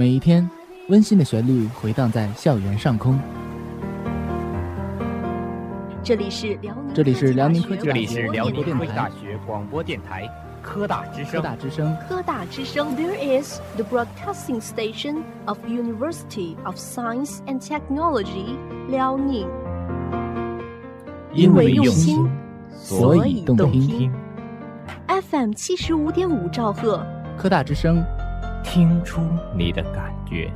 每一天，温馨的旋律回荡在校园上空。这里是辽宁，这里是辽宁科技这里是辽宁科技大学学广播电台科大之声科。大之声。科大之声。There is the broadcasting station of University of Science and Technology 辽宁。因为用用心，所以动听。听，FM 七十五点五兆赫，科大之声，听出你的感觉。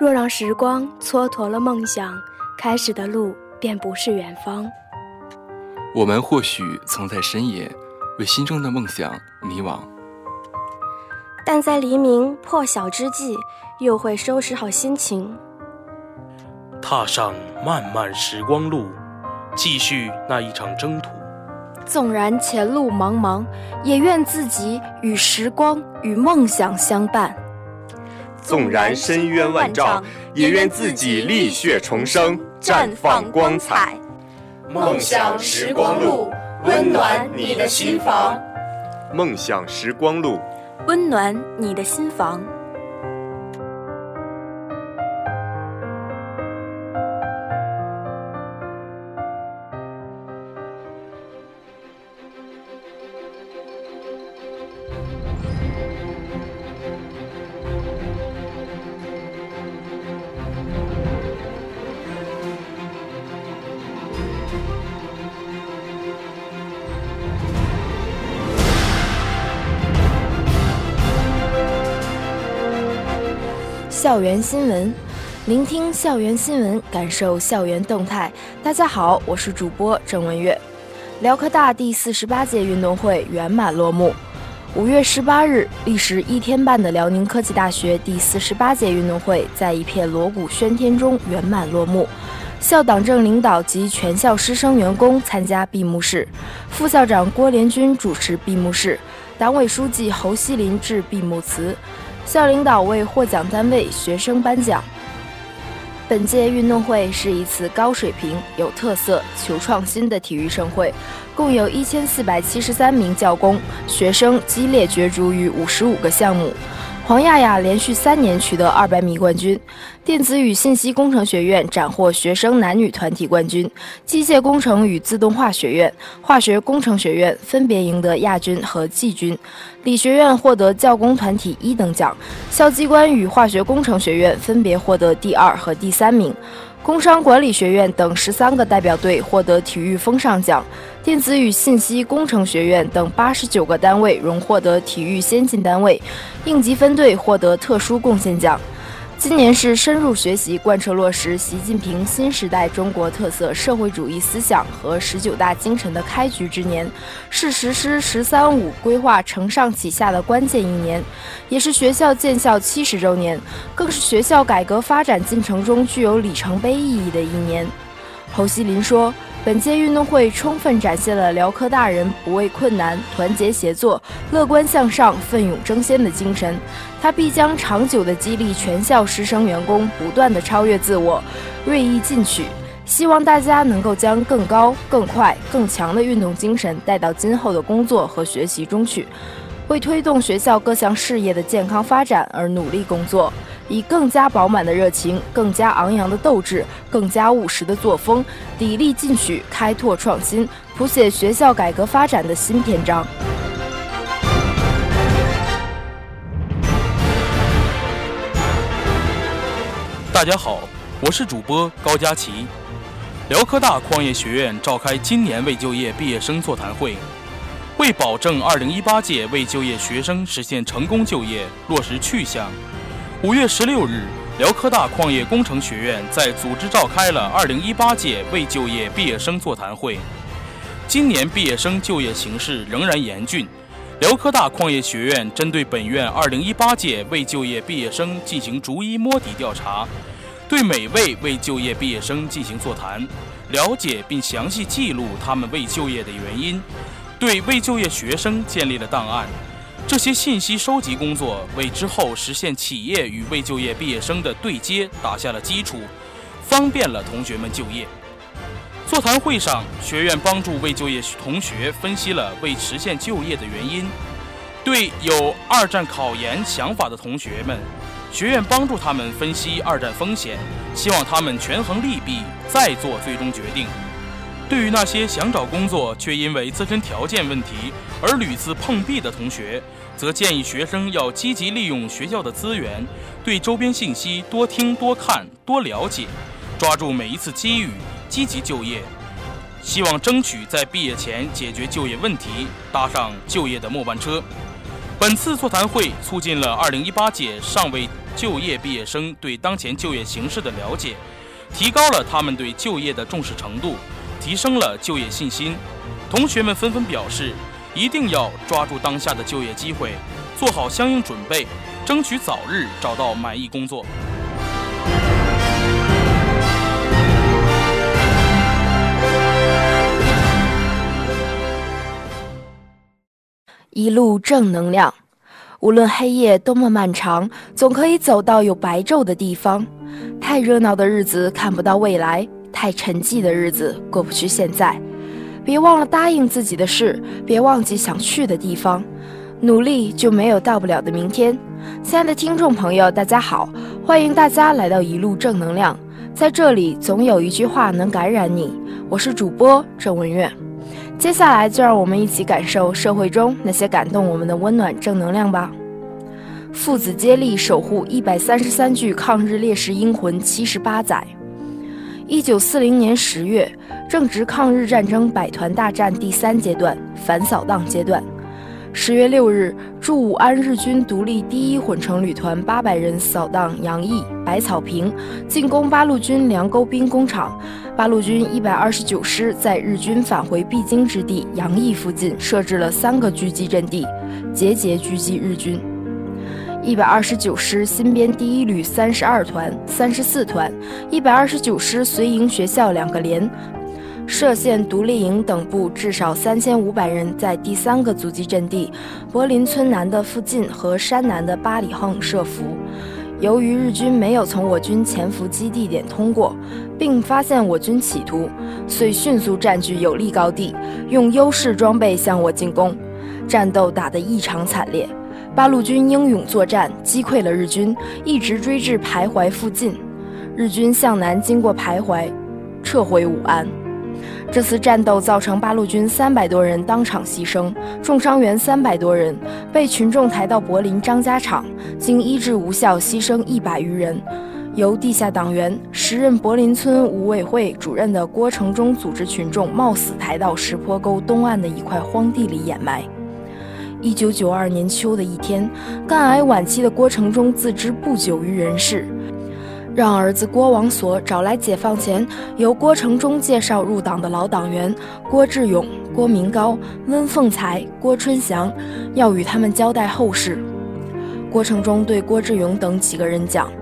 若让时光蹉跎了梦想，开始的路便不是远方。我们或许曾在深夜为心中的梦想迷惘，但在黎明破晓之际，又会收拾好心情。踏上漫漫时光路，继续那一场征途。纵然前路茫茫，也愿自己与时光与梦想相伴。纵然深渊万丈，也愿自己浴血重生，绽放光彩。梦想时光路，温暖你的心房，梦想时光路，温暖你的心房。校园新闻，聆听校园新闻，感受校园动态。大家好，我是主播郑文月。辽科大第四十八届运动会圆满落幕。五月十八日，历时一天半的辽宁科技大学第四十八届运动会在一片锣鼓喧天中圆满落幕。校党政领导及全校师生员工参加闭幕式，副校长郭连军主持闭幕式，党委书记侯锡林致闭幕词。校领导为获奖单位、学生颁奖。本届运动会是一次高水平、有特色、求创新的体育盛会，共有一千四百七十三名教工、学生激烈角逐于五十五个项目。黄亚亚连续三年取得二百米冠军，电子与信息工程学院斩获学生男女团体冠军，机械工程与自动化学院、化学工程学院分别赢得亚军和季军，理学院获得教工团体一等奖，校机关与化学工程学院分别获得第二和第三名。工商管理学院等十三个代表队获得体育风尚奖，电子与信息工程学院等八十九个单位荣获得体育先进单位，应急分队获得特殊贡献奖。今年是深入学习贯彻落实习近平新时代中国特色社会主义思想和十九大精神的开局之年，是实施“十三五”规划承上启下的关键一年，也是学校建校七十周年，更是学校改革发展进程中具有里程碑意义的一年。侯锡林说。本届运动会充分展现了辽科大人不畏困难、团结协作、乐观向上、奋勇争先的精神。他必将长久地激励全校师生员工不断地超越自我，锐意进取。希望大家能够将更高、更快、更强的运动精神带到今后的工作和学习中去，为推动学校各项事业的健康发展而努力工作。以更加饱满的热情、更加昂扬的斗志、更加务实的作风，砥砺进取，开拓创新，谱写学校改革发展的新篇章。大家好，我是主播高佳琪。辽科大矿业学院召开今年未就业毕业生座谈会，为保证2018届未就业学生实现成功就业，落实去向。五月十六日，辽科大矿业工程学院在组织召开了2018届未就业毕业生座谈会。今年毕业生就业形势仍然严峻，辽科大矿业学院针对本院2018届未就业毕业生进行逐一摸底调查，对每位未就业毕业生进行座谈，了解并详细记录他们未就业的原因，对未就业学生建立了档案。这些信息收集工作为之后实现企业与未就业毕业生的对接打下了基础，方便了同学们就业。座谈会上，学院帮助未就业同学分析了未实现就业的原因。对有二战考研想法的同学们，学院帮助他们分析二战风险，希望他们权衡利弊，再做最终决定。对于那些想找工作却因为自身条件问题而屡次碰壁的同学，则建议学生要积极利用学校的资源，对周边信息多听、多看、多了解，抓住每一次机遇，积极就业。希望争取在毕业前解决就业问题，搭上就业的末班车。本次座谈会促进了2018届尚未就业毕业生对当前就业形势的了解，提高了他们对就业的重视程度。提升了就业信心，同学们纷纷表示，一定要抓住当下的就业机会，做好相应准备，争取早日找到满意工作。一路正能量，无论黑夜多么漫长，总可以走到有白昼的地方。太热闹的日子看不到未来。太沉寂的日子过不去，现在，别忘了答应自己的事，别忘记想去的地方，努力就没有到不了的明天。亲爱的听众朋友，大家好，欢迎大家来到一路正能量，在这里总有一句话能感染你。我是主播郑文月，接下来就让我们一起感受社会中那些感动我们的温暖正能量吧。父子接力守护一百三十三具抗日烈士英魂七十八载。一九四零年十月，正值抗日战争百团大战第三阶段反扫荡阶段。十月六日，驻武安日军独立第一混成旅团八百人扫荡杨毅、百草坪，进攻八路军梁沟兵工厂。八路军一百二十九师在日军返回必经之地杨毅附近设置了三个狙击阵地，节节狙击日军。一百二十九师新编第一旅三十二团、三十四团，一百二十九师随营学校两个连，歙县独立营等部至少三千五百人在第三个阻击阵地柏林村南的附近和山南的八里横设伏。由于日军没有从我军潜伏基地点通过，并发现我军企图，遂迅速占据有利高地，用优势装备向我进攻，战斗打得异常惨烈。八路军英勇作战，击溃了日军，一直追至徘徊附近。日军向南经过徘徊，撤回武安。这次战斗造成八路军三百多人当场牺牲，重伤员三百多人，被群众抬到柏林张家场，经医治无效，牺牲一百余人。由地下党员、时任柏林村五委会主任的郭成忠组织群众，冒死抬到石坡沟东岸的一块荒地里掩埋。一九九二年秋的一天，肝癌晚期的郭成忠自知不久于人世，让儿子郭王所找来解放前由郭成忠介绍入党的老党员郭志勇、郭明高、温凤才、郭春祥，要与他们交代后事。郭成忠对郭志勇等几个人讲：“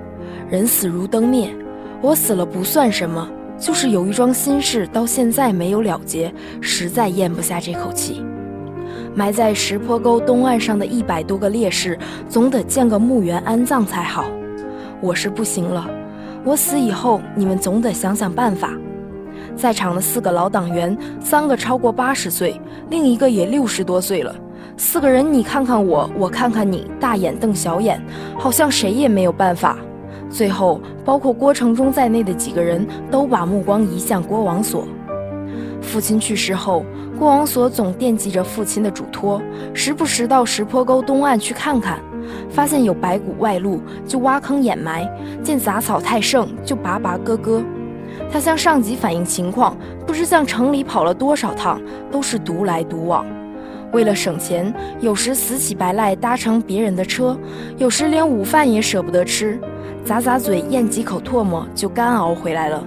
人死如灯灭，我死了不算什么，就是有一桩心事到现在没有了结，实在咽不下这口气。”埋在石坡沟东岸上的一百多个烈士，总得建个墓园安葬才好。我是不行了，我死以后，你们总得想想办法。在场的四个老党员，三个超过八十岁，另一个也六十多岁了。四个人，你看看我，我看看你，大眼瞪小眼，好像谁也没有办法。最后，包括郭成忠在内的几个人都把目光移向郭王所。父亲去世后。郭王所总惦记着父亲的嘱托，时不时到石坡沟东岸去看看，发现有白骨外露就挖坑掩埋，见杂草太盛就拔拔割割。他向上级反映情况，不知向城里跑了多少趟，都是独来独往。为了省钱，有时死乞白赖搭乘别人的车，有时连午饭也舍不得吃，咂咂嘴咽几口唾沫就干熬回来了。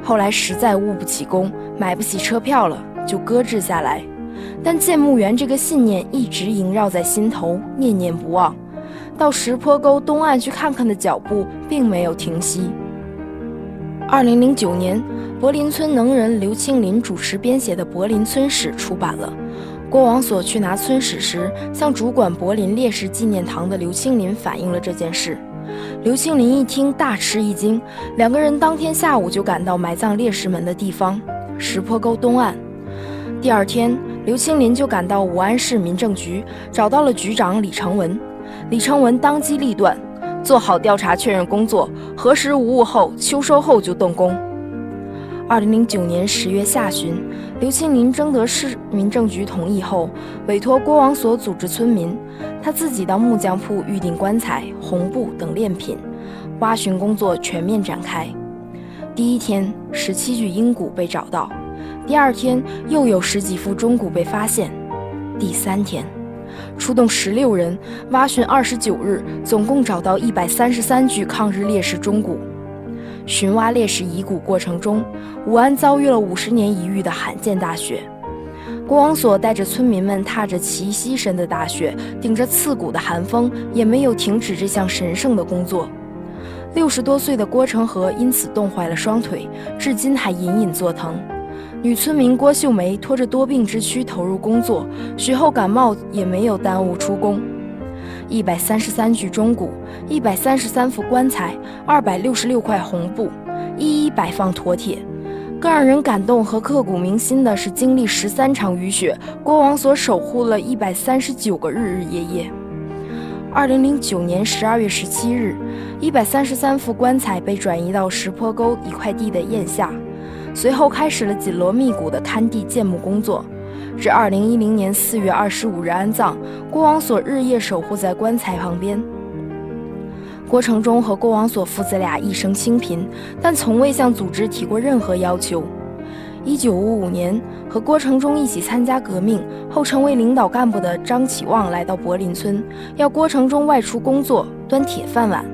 后来实在务不起工，买不起车票了。就搁置下来，但建墓园这个信念一直萦绕在心头，念念不忘。到石坡沟东岸去看看的脚步并没有停息。二零零九年，柏林村能人刘青林主持编写的《柏林村史》出版了。郭王所去拿村史时，向主管柏林烈士纪念堂的刘青林反映了这件事。刘青林一听大吃一惊，两个人当天下午就赶到埋葬烈士们的地方——石坡沟东岸。第二天，刘青林就赶到武安市民政局，找到了局长李成文。李成文当机立断，做好调查确认工作，核实无误后，秋收后就动工。二零零九年十月下旬，刘青林征得市民政局同意后，委托郭王所组织村民，他自己到木匠铺预定棺材、红布等殓品，挖寻工作全面展开。第一天，十七具鹰骨被找到；第二天，又有十几副钟骨被发现；第三天，出动十六人挖寻二十九日，总共找到一百三十三具抗日烈士钟骨。寻挖烈士遗骨过程中，武安遭遇了五十年一遇的罕见大雪。国王所带着村民们踏着齐膝深的大雪，顶着刺骨的寒风，也没有停止这项神圣的工作。六十多岁的郭成和因此冻坏了双腿，至今还隐隐作疼。女村民郭秀梅拖着多病之躯投入工作，雪后感冒也没有耽误出工。一百三十三具钟骨，一百三十三副棺材，二百六十六块红布，一一摆放妥帖。更让人感动和刻骨铭心的是，经历十三场雨雪，郭王所守护了一百三十九个日日夜夜。二零零九年十二月十七日，一百三十三副棺材被转移到石坡沟一块地的堰下，随后开始了紧锣密鼓的勘地建墓工作。至二零一零年四月二十五日安葬，郭王所日夜守护在棺材旁边。郭成忠和郭王所父子俩一生清贫，但从未向组织提过任何要求。一九五五年，和郭成忠一起参加革命后成为领导干部的张启旺来到柏林村，要郭成忠外出工作端铁饭碗。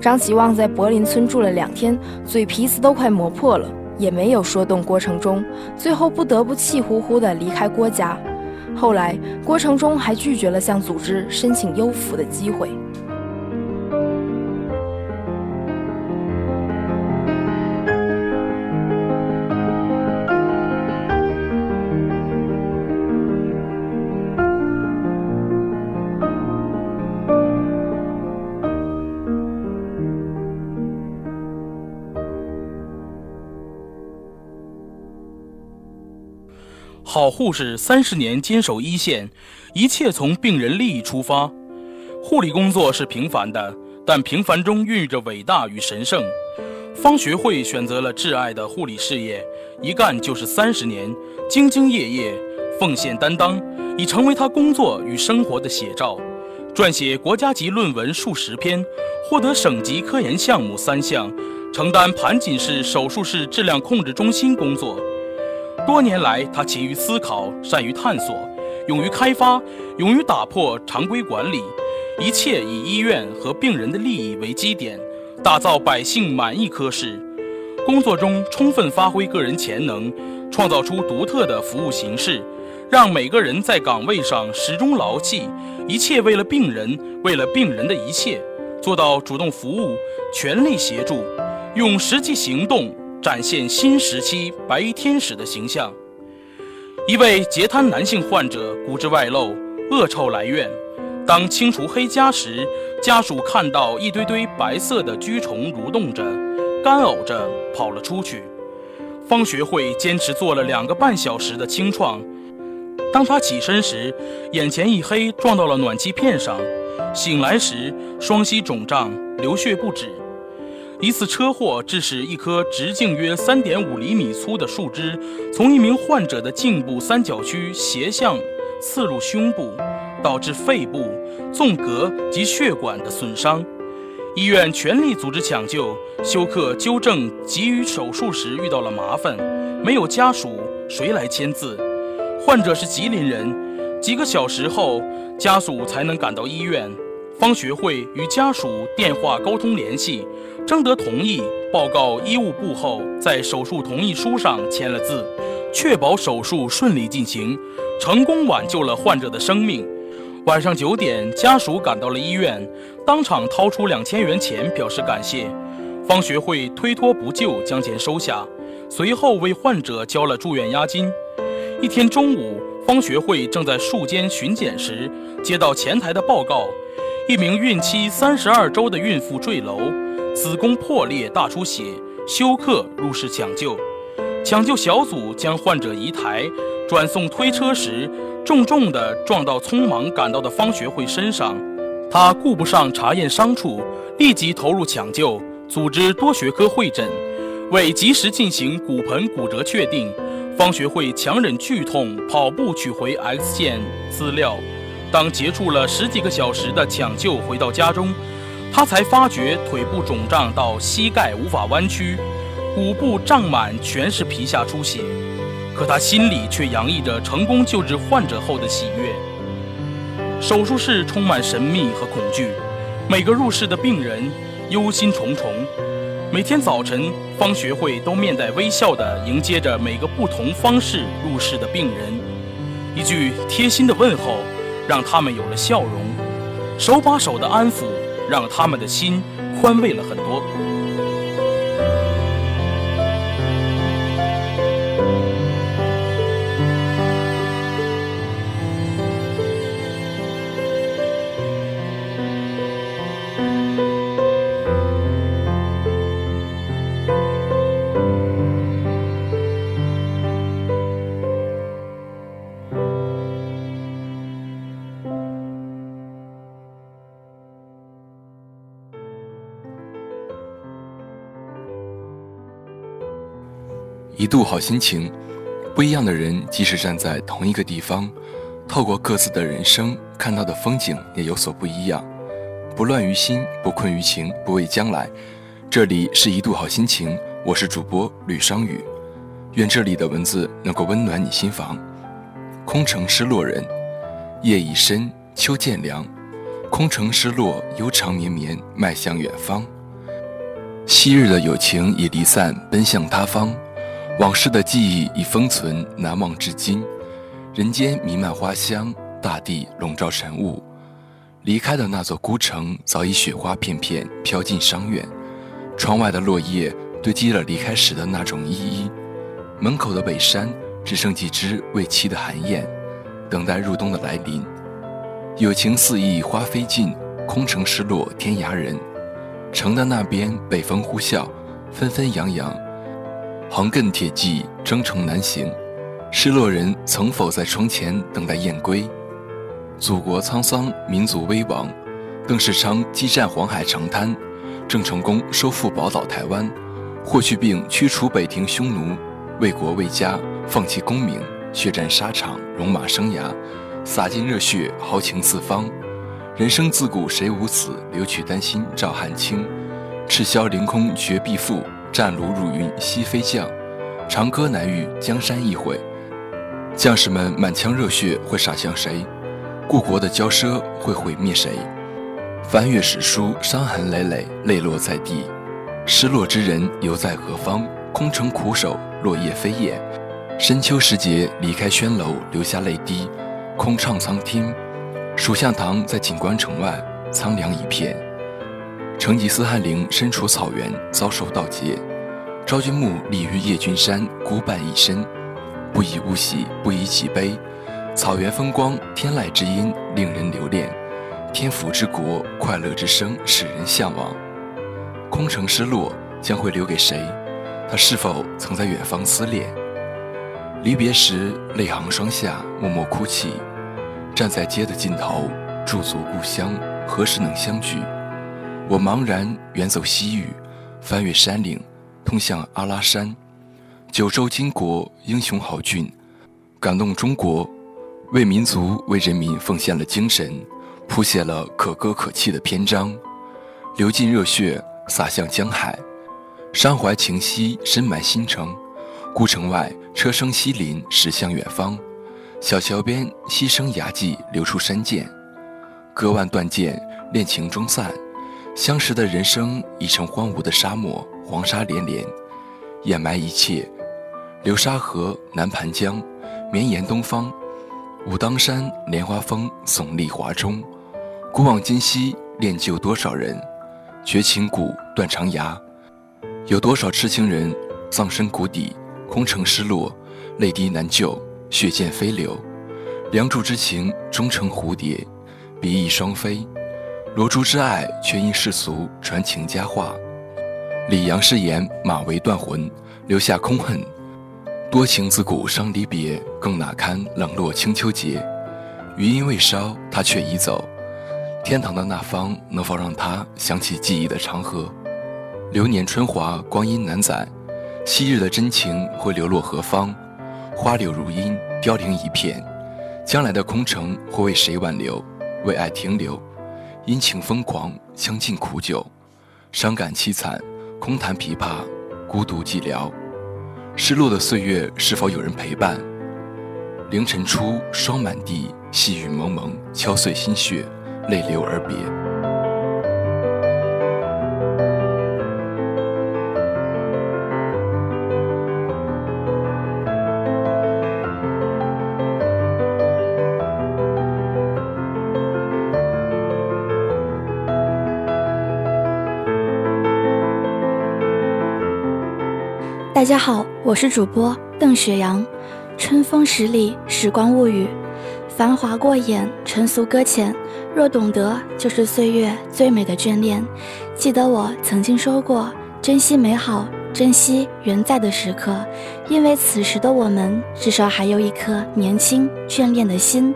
张启旺在柏林村住了两天，嘴皮子都快磨破了。也没有说动郭成忠，最后不得不气呼呼地离开郭家。后来，郭成忠还拒绝了向组织申请优抚的机会。好护士三十年坚守一线，一切从病人利益出发。护理工作是平凡的，但平凡中孕育着伟大与神圣。方学会选择了挚爱的护理事业，一干就是三十年，兢兢业业，奉献担当，已成为他工作与生活的写照。撰写国家级论文数十篇，获得省级科研项目三项，承担盘锦市手术室质量控制中心工作。多年来，他勤于思考，善于探索，勇于开发，勇于打破常规管理，一切以医院和病人的利益为基点，打造百姓满意科室。工作中充分发挥个人潜能，创造出独特的服务形式，让每个人在岗位上始终牢记一切为了病人，为了病人的一切，做到主动服务，全力协助，用实际行动。展现新时期白衣天使的形象。一位截瘫男性患者骨质外露，恶臭来院。当清除黑痂时，家属看到一堆堆白色的蛆虫蠕动着，干呕着跑了出去。方学会坚持做了两个半小时的清创。当他起身时，眼前一黑，撞到了暖气片上。醒来时，双膝肿胀，流血不止。一次车祸致使一棵直径约三点五厘米粗的树枝从一名患者的颈部三角区斜向刺入胸部，导致肺部、纵隔及血管的损伤。医院全力组织抢救，休克纠正急于手术时遇到了麻烦，没有家属，谁来签字？患者是吉林人，几个小时后家属才能赶到医院。方学会与家属电话沟通联系。征得同意，报告医务部后，在手术同意书上签了字，确保手术顺利进行，成功挽救了患者的生命。晚上九点，家属赶到了医院，当场掏出两千元钱表示感谢。方学会推脱不就，将钱收下，随后为患者交了住院押金。一天中午，方学会正在术间巡检时，接到前台的报告。一名孕期三十二周的孕妇坠楼，子宫破裂大出血，休克入室抢救。抢救小组将患者移抬，转送推车时，重重地撞到匆忙赶到的方学会身上。他顾不上查验伤处，立即投入抢救，组织多学科会诊。为及时进行骨盆骨折确定，方学会强忍剧痛，跑步取回 X 线资料。当结束了十几个小时的抢救，回到家中，他才发觉腿部肿胀到膝盖无法弯曲。骨部胀满，全是皮下出血，可他心里却洋溢着成功救治患者后的喜悦。手术室充满神秘和恐惧，每个入室的病人忧心忡忡。每天早晨，方学会都面带微笑地迎接着每个不同方式入室的病人，一句贴心的问候，让他们有了笑容；手把手的安抚，让他们的心宽慰了很多。一度好心情，不一样的人即使站在同一个地方，透过各自的人生看到的风景也有所不一样。不乱于心，不困于情，不畏将来。这里是一度好心情，我是主播吕商宇，愿这里的文字能够温暖你心房。空城失落人，夜已深，秋渐凉，空城失落，悠长绵绵，迈向远方。昔日的友情已离散，奔向他方。往事的记忆已封存，难忘至今。人间弥漫花香，大地笼罩晨雾。离开的那座孤城，早已雪花片片飘进伤院。窗外的落叶堆积了离开时的那种依依。门口的北山，只剩几只未栖的寒雁，等待入冬的来临。友情四溢花飞尽，空城失落天涯人。城的那边，北风呼啸，纷纷扬扬。横亘铁骑，征程难行。失落人曾否在窗前等待雁归？祖国沧桑，民族危亡。邓世昌激战黄海长滩，郑成功收复宝岛台湾，霍去病驱除北庭匈奴，为国为家放弃功名，血战沙场，戎马生涯，洒尽热血，豪情四方。人生自古谁无死，留取丹心照汗青。赤霄凌空绝壁负。战卢入云西飞将，长歌难遇江山易毁。将士们满腔热血会洒向谁？故国的骄奢会毁灭谁？翻阅史书，伤痕累累，泪落在地。失落之人犹在何方？空城苦守，落叶飞叶。深秋时节，离开轩楼，流下泪滴。空唱苍天。蜀相堂在锦官城外，苍凉一片。成吉思汗陵身处草原，遭受盗劫。昭君墓立于夜君山，孤伴一身。不以物喜，不以己悲。草原风光，天籁之音，令人留恋。天府之国，快乐之声，使人向往。空城失落，将会留给谁？他是否曾在远方思恋？离别时，泪行双下，默默哭泣。站在街的尽头，驻足故乡，何时能相聚？我茫然远走西域，翻越山岭，通向阿拉山。九州巾帼英雄豪俊，感动中国，为民族为人民奉献了精神，谱写了可歌可泣的篇章，流尽热血洒向江海，山怀情兮深埋心城。孤城外车声西林驶向远方，小桥边溪声崖迹流出山涧，割腕断剑恋情终散。相识的人生已成荒芜的沙漠，黄沙连连，掩埋一切。流沙河，南盘江，绵延东方。武当山，莲花峰耸立华中。古往今昔，练就多少人？绝情谷，断肠崖。有多少痴情人葬身谷底？空城失落，泪滴难救，血溅飞流。梁祝之情终成蝴蝶，比翼双飞。罗珠之爱却因世俗传情佳话。李阳誓言马嵬断魂，留下空恨。多情自古伤离别，更哪堪冷落清秋节。余音未烧，他却已走。天堂的那方，能否让他想起记忆的长河？流年春华，光阴难载。昔日的真情会流落何方？花柳如茵，凋零一片。将来的空城会为谁挽留？为爱停留？殷勤疯狂，相尽苦酒，伤感凄惨，空弹琵琶，孤独寂寥。失落的岁月，是否有人陪伴？凌晨初，霜满地，细雨蒙蒙，敲碎心血，泪流而别。大家好，我是主播邓雪阳。春风十里，时光物语，繁华过眼，尘俗搁浅。若懂得，就是岁月最美的眷恋。记得我曾经说过，珍惜美好，珍惜原在的时刻，因为此时的我们至少还有一颗年轻眷恋的心，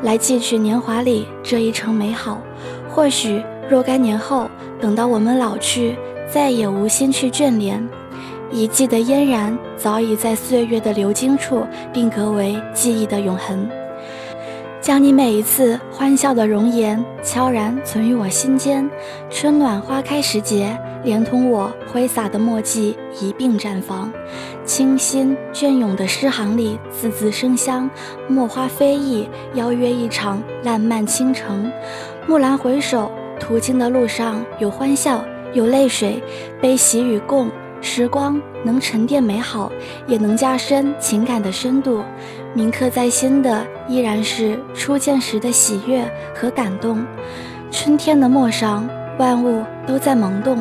来记取年华里这一程美好。或许若干年后，等到我们老去，再也无心去眷恋。遗迹的嫣然，早已在岁月的流经处定格为记忆的永恒。将你每一次欢笑的容颜悄然存于我心间，春暖花开时节，连同我挥洒的墨迹一并绽放。清新隽永的诗行里，字字生香，墨花飞逸，邀约一场烂漫倾城。蓦然回首，途经的路上有欢笑，有泪水，悲喜与共。时光能沉淀美好，也能加深情感的深度。铭刻在心的依然是初见时的喜悦和感动。春天的陌上，万物都在萌动，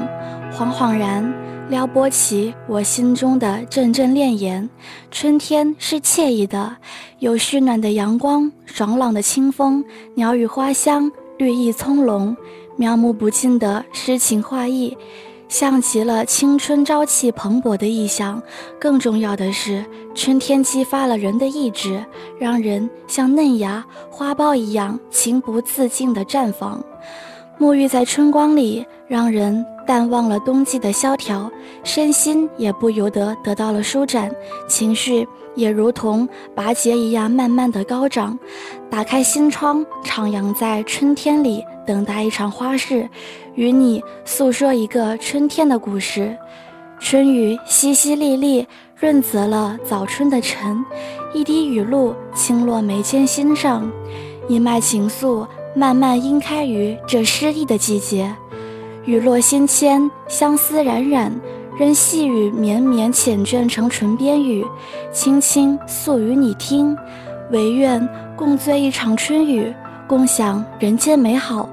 恍恍然撩拨起我心中的阵阵潋滟。春天是惬意的，有煦暖的阳光，爽朗的清风，鸟语花香，绿意葱茏，描摹不尽的诗情画意。像极了青春朝气蓬勃的意象，更重要的是，春天激发了人的意志，让人像嫩芽花苞一样情不自禁地绽放。沐浴在春光里，让人淡忘了冬季的萧条，身心也不由得得到了舒展，情绪也如同拔节一样慢慢的高涨。打开心窗，徜徉在春天里，等待一场花事。与你诉说一个春天的故事，春雨淅淅沥沥，润泽了早春的晨，一滴雨露轻落眉间心上，一脉情愫慢慢晕开于这诗意的季节。雨落心间，相思冉冉，任细雨绵绵缱绻成唇边语，轻轻诉与你听，唯愿共醉一场春雨，共享人间美好。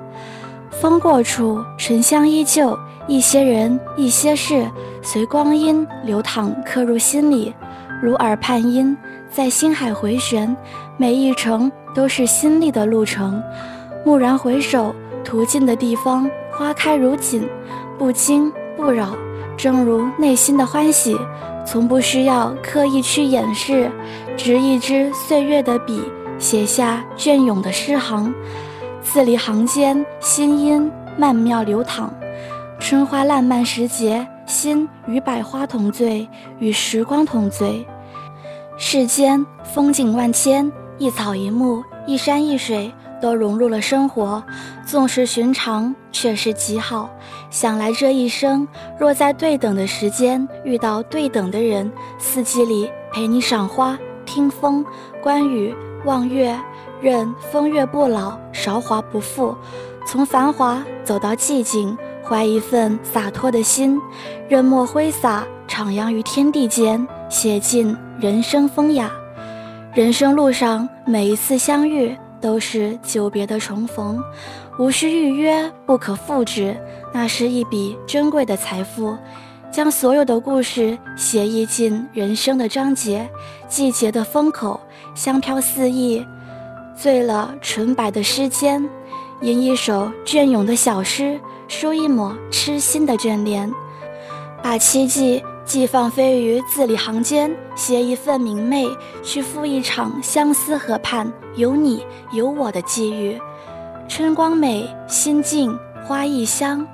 风过处，沉香依旧。一些人，一些事，随光阴流淌，刻入心里，如耳畔音，在心海回旋。每一程都是心力的路程。蓦然回首，途经的地方，花开如锦，不惊不扰，正如内心的欢喜，从不需要刻意去掩饰。执一支岁月的笔，写下隽永的诗行。字里行间，心音曼妙流淌。春花烂漫时节，心与百花同醉，与时光同醉。世间风景万千，一草一木，一山一水，都融入了生活。纵是寻常，却是极好。想来这一生，若在对等的时间遇到对等的人，四季里陪你赏花、听风、观雨、望月。任风月不老，韶华不复。从繁华走到寂静，怀一份洒脱的心，任墨挥洒，徜徉于天地间，写尽人生风雅。人生路上，每一次相遇都是久别的重逢，无需预约，不可复制，那是一笔珍贵的财富，将所有的故事写意进人生的章节。季节的风口，香飘四溢。醉了纯白的诗笺，吟一首隽永的小诗，书一抹痴心的眷恋，把七季寄放飞于字里行间，携一份明媚，去赴一场相思河畔有你有我的际遇。春光美，心静，花亦香，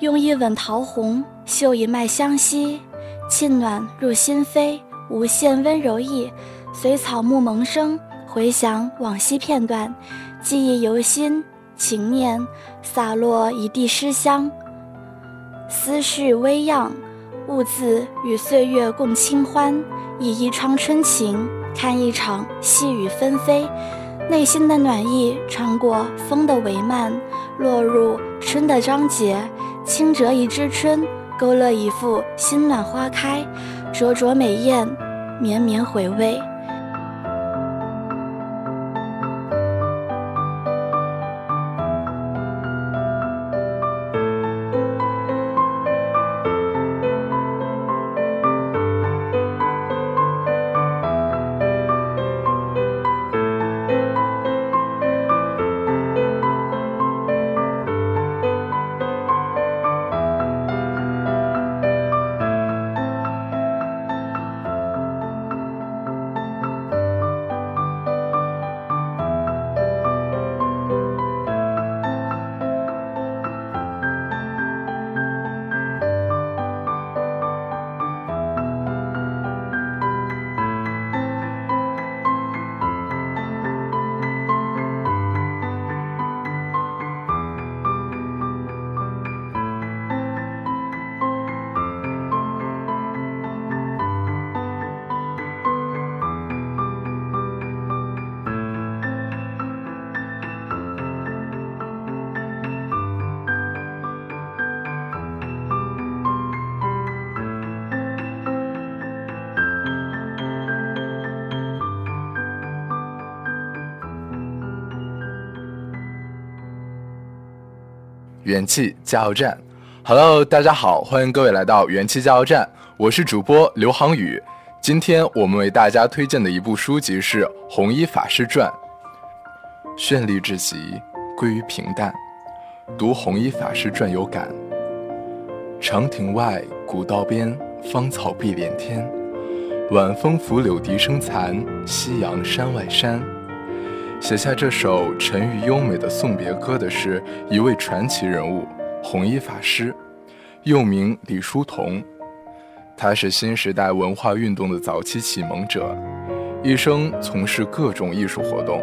用一吻桃红，嗅一脉相惜，沁暖入心扉，无限温柔意。随草木萌生，回想往昔片段，记忆犹新。情念洒落一地诗香，思绪微漾，兀自与岁月共清欢。以一窗春晴，看一场细雨纷飞，内心的暖意穿过风的帷幔，落入春的章节，轻折一枝春，勾勒一幅心暖花开，灼灼美艳，绵绵回味。元气加油站，Hello，大家好，欢迎各位来到元气加油站，我是主播刘航宇。今天我们为大家推荐的一部书籍是《弘一法师传》。绚丽至极，归于平淡。读《弘一法师传》有感。长亭外，古道边，芳草碧连天。晚风拂柳笛声残，夕阳山外山。写下这首沉郁优美的送别歌的是一位传奇人物——弘一法师，又名李叔同。他是新时代文化运动的早期启蒙者，一生从事各种艺术活动。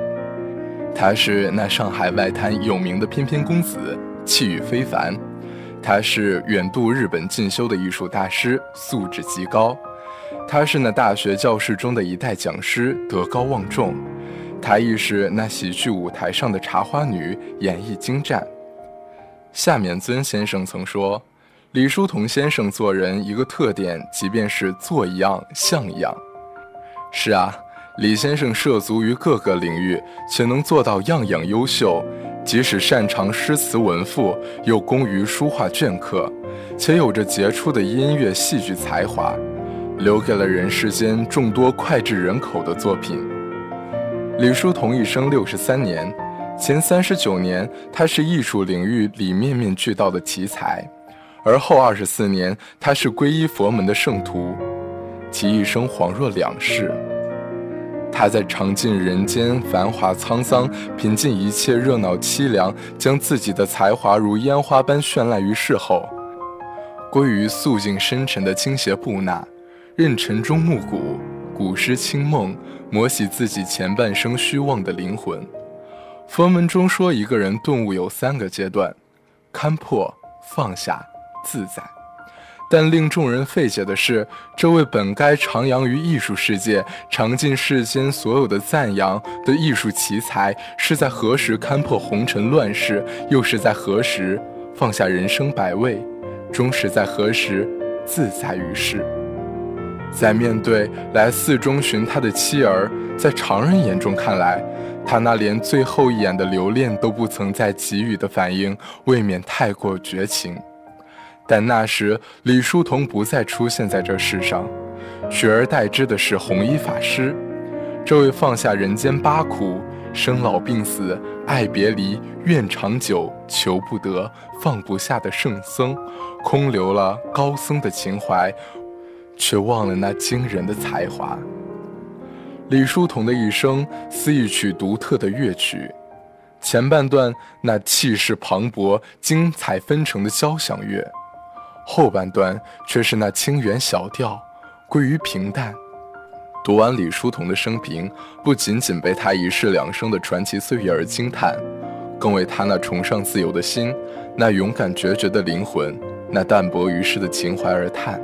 他是那上海外滩有名的翩翩公子，气宇非凡。他是远渡日本进修的艺术大师，素质极高。他是那大学教室中的一代讲师，德高望重。他亦是那喜剧舞台上的茶花女，演绎精湛。夏勉尊先生曾说，李叔同先生做人一个特点，即便是做一样像一样。是啊，李先生涉足于各个领域，且能做到样样优秀。即使擅长诗词文赋，又工于书画镌刻，且有着杰出的音乐戏剧才华，留给了人世间众多脍炙人口的作品。李叔同一生六十三年，前三十九年他是艺术领域里面面俱到的奇才，而后二十四年他是皈依佛门的圣徒，其一生恍若两世。他在尝尽人间繁华沧桑，品尽一切热闹凄凉，将自己的才华如烟花般绚烂于世后，归于肃静深沉的倾斜布纳，任晨钟暮鼓，古诗清梦。磨洗自己前半生虚妄的灵魂。佛门中说，一个人顿悟有三个阶段：勘破、放下、自在。但令众人费解的是，这位本该徜徉于艺术世界、尝尽世间所有的赞扬的艺术奇才，是在何时勘破红尘乱世，又是在何时放下人生百味，终是在何时自在于世？在面对来寺中寻他的妻儿，在常人眼中看来，他那连最后一眼的留恋都不曾再给予的反应，未免太过绝情。但那时李叔同不再出现在这世上，取而代之的是弘一法师，这位放下人间八苦，生老病死、爱别离、愿长久、求不得、放不下的圣僧，空留了高僧的情怀，却忘了那惊人的才华。李叔同的一生似一曲独特的乐曲，前半段那气势磅礴、精彩纷呈的交响乐，后半段却是那清远小调，归于平淡。读完李叔同的生平，不仅仅被他一世两生的传奇岁月而惊叹，更为他那崇尚自由的心、那勇敢决绝的灵魂、那淡泊于世的情怀而叹。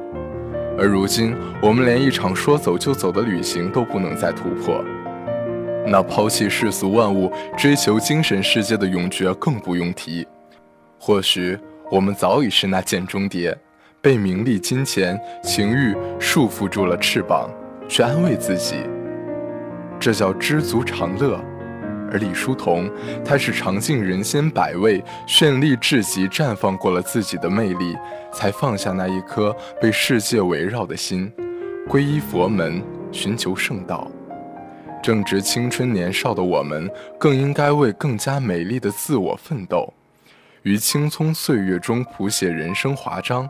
而如今，我们连一场说走就走的旅行都不能再突破，那抛弃世俗万物、追求精神世界的永诀更不用提。或许我们早已是那剑中蝶，被名利、金钱、情欲束缚住了翅膀。去安慰自己，这叫知足常乐。而李叔同，他是尝尽人间百味，绚丽至极，绽放过了自己的魅力，才放下那一颗被世界围绕的心，皈依佛门，寻求圣道。正值青春年少的我们，更应该为更加美丽的自我奋斗，于青葱岁月中谱写人生华章。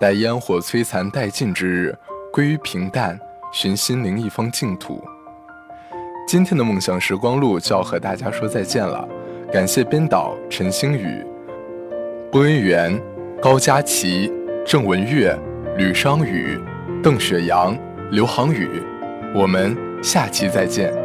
待烟火摧残殆尽之日。归于平淡，寻心灵一方净土。今天的梦想时光录就要和大家说再见了，感谢编导陈星宇、播音员高佳琪、郑文月、吕商宇、邓雪阳、刘航宇，我们下期再见。